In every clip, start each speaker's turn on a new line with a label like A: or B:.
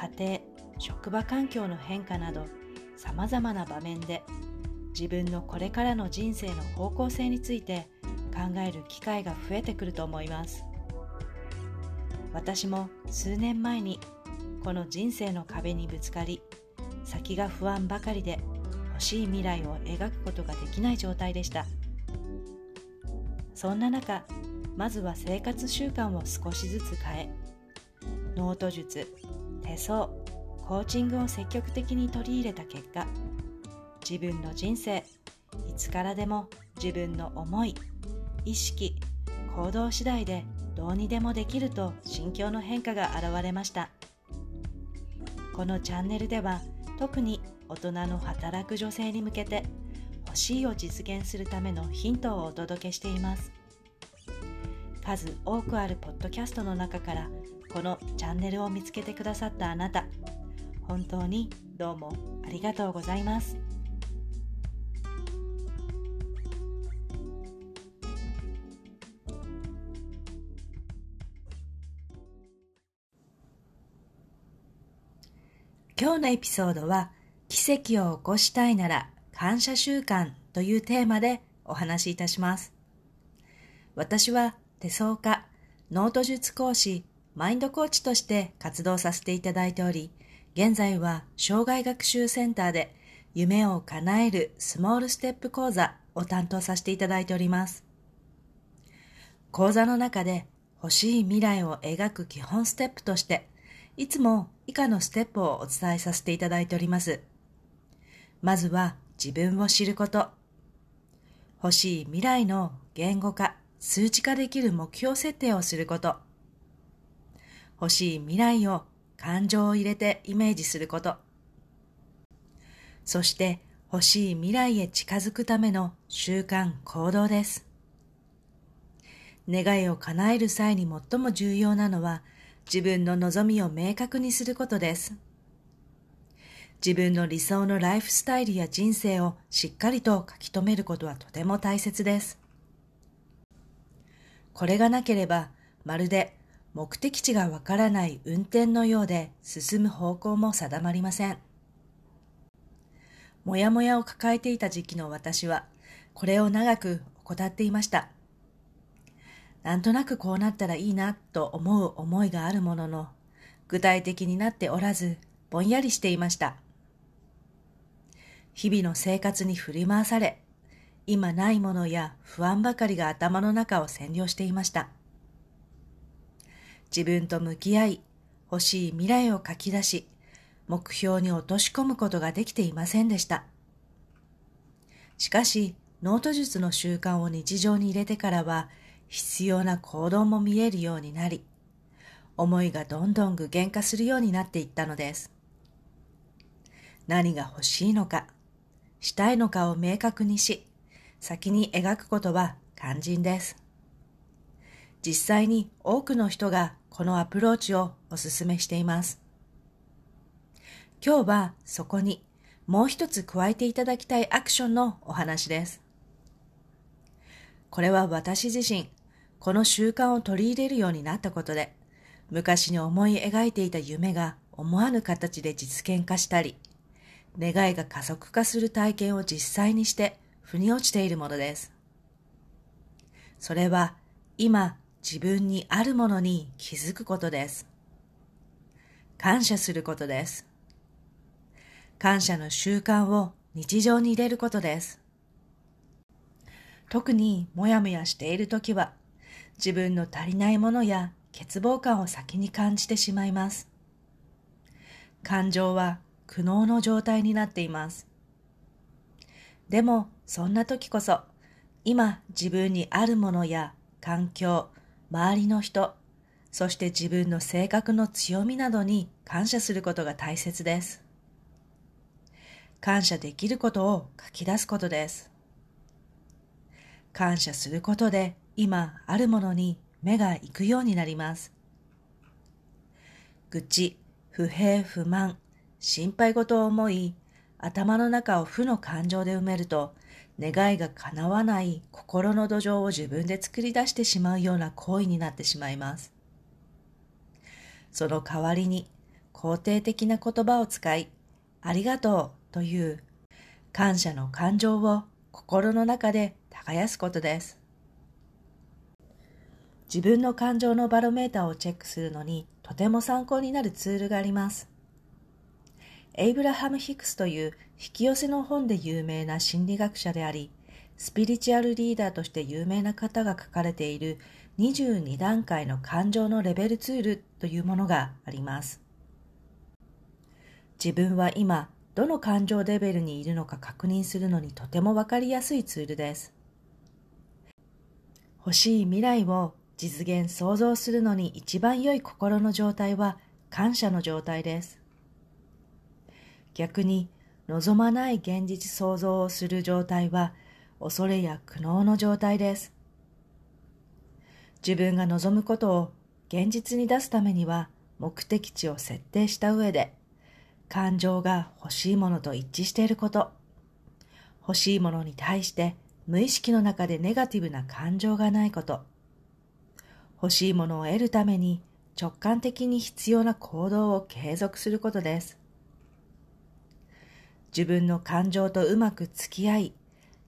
A: 家庭、職場環境の変化など、様々な場面で自分のこれからの人生の方向性について考える機会が増えてくると思います。私も数年前にこの人生の壁にぶつかり、先が不安ばかりで欲しい未来を描くことができない状態でした。そんな中、まずは生活習慣を少しずつ変え、ノート術、手相、コーチングを積極的に取り入れた結果、自分の人生、いつからでも自分の思い、意識、行動次第でどうにでもできると心境の変化が現れました。このチャンネルでは特に大人の働く女性に向けて欲しいを実現するためのヒントをお届けしています。数多くあるポッドキャストの中からこのチャンネルを見つけてくださったあなた、本当にどうもありがとうございます。今日のエピソードは奇跡を起こしたいなら感謝習慣というテーマでお話しいたします。私は手相家、ノート術講師、マインドコーチとして活動させていただいており、現在は生涯学習センターで夢を叶えるスモールステップ講座を担当させていただいております。講座の中で欲しい未来を描く基本ステップとして、いつも以下のステップをお伝えさせていただいております。まずは自分を知ること。欲しい未来の言語化、数値化できる目標設定をすること。欲しい未来を感情を入れてイメージすること。そして欲しい未来へ近づくための習慣行動です。願いを叶える際に最も重要なのは自分の望みを明確にすることです。自分の理想のライフスタイルや人生をしっかりと書き留めることはとても大切です。これがなければ、まるで目的地がわからない運転のようで進む方向も定まりません。もやもやを抱えていた時期の私は、これを長く怠っていました。なんとなくこうなったらいいなと思う思いがあるものの、具体的になっておらず、ぼんやりしていました。日々の生活に振り回され、今ないものや不安ばかりが頭の中を占領していました。自分と向き合い、欲しい未来を書き出し、目標に落とし込むことができていませんでした。しかし、ノート術の習慣を日常に入れてからは、必要な行動も見えるようになり、思いがどんどん具現化するようになっていったのです。何が欲しいのか、したいのかを明確にし、先に描くことは肝心です。実際に多くの人がこのアプローチをお勧めしています。今日はそこにもう一つ加えていただきたいアクションのお話です。これは私自身、この習慣を取り入れるようになったことで、昔に思い描いていた夢が思わぬ形で実現化したり、願いが加速化する体験を実際にして腑に落ちているものです。それは今自分にあるものに気づくことです。感謝することです。感謝の習慣を日常に入れることです。特にもやもやしているときは、自分の足りないものや欠乏感を先に感じてしまいます。感情は苦悩の状態になっています。でも、そんな時こそ、今自分にあるものや環境、周りの人、そして自分の性格の強みなどに感謝することが大切です。感謝できることを書き出すことです。感謝することで今あるものに目が行くようになります。愚痴、不平不満、心配事を思い、頭の中を負の感情で埋めると、願いが叶わない心の土壌を自分で作り出してしまうような行為になってしまいます。その代わりに肯定的な言葉を使い、ありがとうという感謝の感情を心の中で耕すことです。自分の感情のバロメーターをチェックするのにとても参考になるツールがあります。エイブラハム・ヒクスという引き寄せの本で有名な心理学者であり、スピリチュアルリーダーとして有名な方が書かれている22段階の感情のレベルツールというものがあります。自分は今どの感情レベルにいるのか確認するのにとてもわかりやすいツールです。欲しい未来を実現想像するのに一番良い心の状態は感謝の状態です。逆に望まない現実想像をする状態は恐れや苦悩の状態です。自分が望むことを現実に出すためには目的地を設定した上で感情が欲しいものと一致していること、欲しいものに対して無意識の中でネガティブな感情がないこと、欲しいものを得るために直感的に必要な行動を継続することです。自分の感情とうまく付き合い、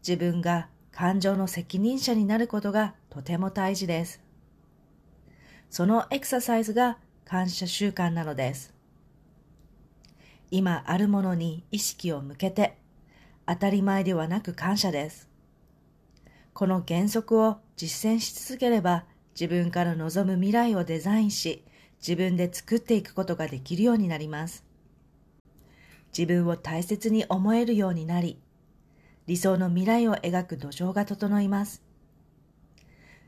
A: 自分が感情の責任者になることがとても大事です。そのエクササイズが感謝習慣なのです。今あるものに意識を向けて、当たり前ではなく感謝です。この原則を実践し続ければ、自分から望む未来をデザインし、自分で作っていくことができるようになります。自分を大切に思えるようになり、理想の未来を描く土壌が整います。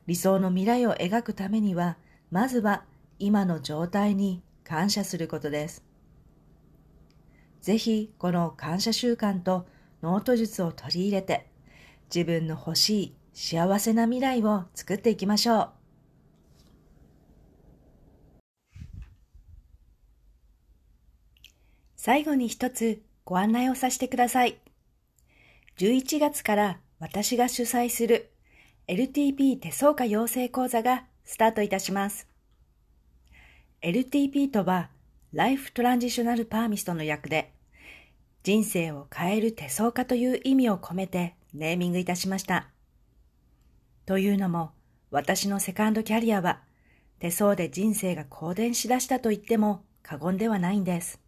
A: 理想の未来を描くためには、まずは今の状態に感謝することです。ぜひこの感謝習慣とノート術を取り入れて自分の欲しい幸せな未来を作っていきましょう。最後に一つご案内をさせてください。11月から私が主催する LTP 手相家養成講座がスタートいたします。LTP とはライフトランジショナルパーミストの役で人生を変える手相家という意味を込めてネーミングいたしました。というのも、私のセカンドキャリアは手相で人生が好転しだしたと言っても過言ではないんです。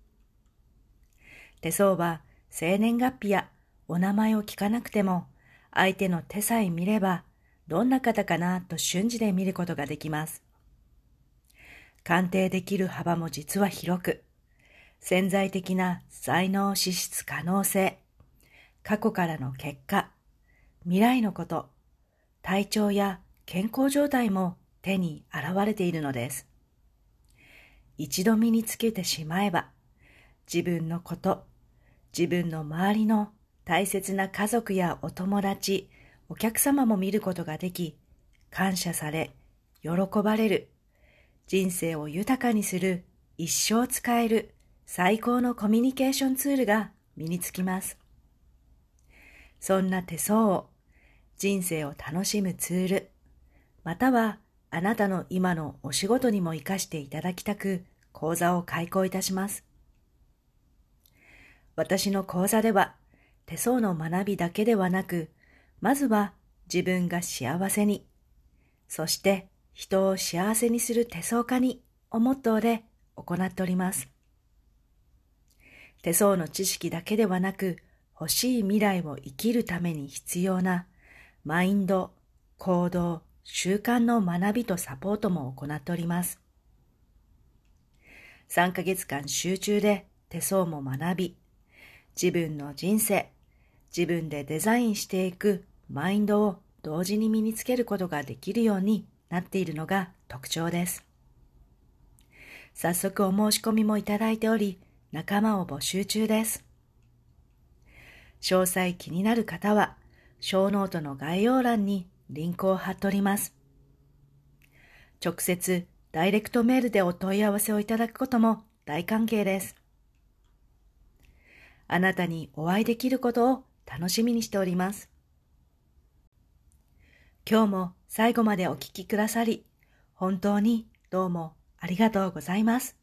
A: 手相は生年月日やお名前を聞かなくても相手の手さえ見ればどんな方かなと瞬時で見ることができます。鑑定できる幅も実は広く、潜在的な才能資質可能性、過去からの結果、未来のこと、体調や健康状態も手に現れているのです。一度身につけてしまえば、自分のこと、自分の周りの大切な家族やお友達、お客様も見ることができ、感謝され、喜ばれる、人生を豊かにする、一生使える、最高のコミュニケーションツールが身につきます。そんな手相を人生を楽しむツール、またはあなたの今のお仕事にも活かしていただきたく講座を開講いたします。私の講座では手相の学びだけではなく、まずは自分が幸せに、そして人を幸せにする手相家にをモットーで行っております。手相の知識だけではなく、欲しい未来を生きるために必要なマインド、行動、習慣の学びとサポートも行っております。3ヶ月間集中で手相も学び、自分の人生、自分でデザインしていくマインドを同時に身につけることができるようになっているのが特徴です。早速お申し込みもいただいており、仲間を募集中です。詳細気になる方は、ショーノートの概要欄にリンクを貼っております。直接ダイレクトメールでお問い合わせをいただくことも大歓迎です。あなたにお会いできることを楽しみにしております。今日も最後までお聴きくださり、本当にどうもありがとうございます。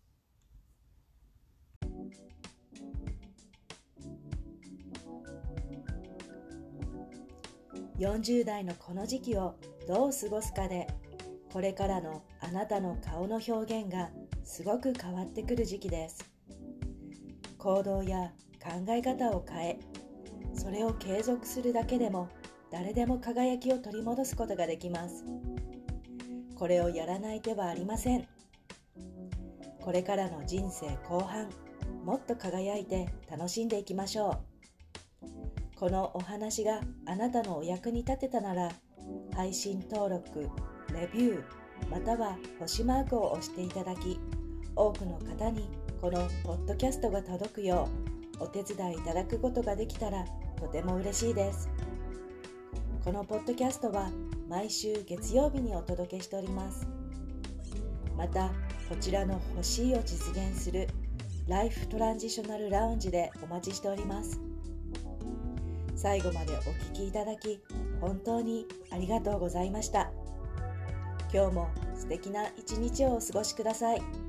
A: 40代のこの時期をどう過ごすかでこれからのあなたの顔の表現がすごく変わってくる時期です行動や考え方を変えそれを継続するだけでも誰でも輝きを取り戻すことができます。これをやらない手はありません。これからの人生後半もっと輝いて楽しんでいきましょう。このお話があなたのお役に立てたなら配信登録レビューまたは星マークを押していただき多くの方にこのポッドキャストが届くようお手伝いいただくことができたらとても嬉しいですこのポッドキャストは毎週月曜日にお届けしておりますまたこちらの欲しいを実現するライフトランジショナルラウンジでお待ちしております最後までお聴きいただき本当にありがとうございました。今日も素敵な一日をお過ごしください。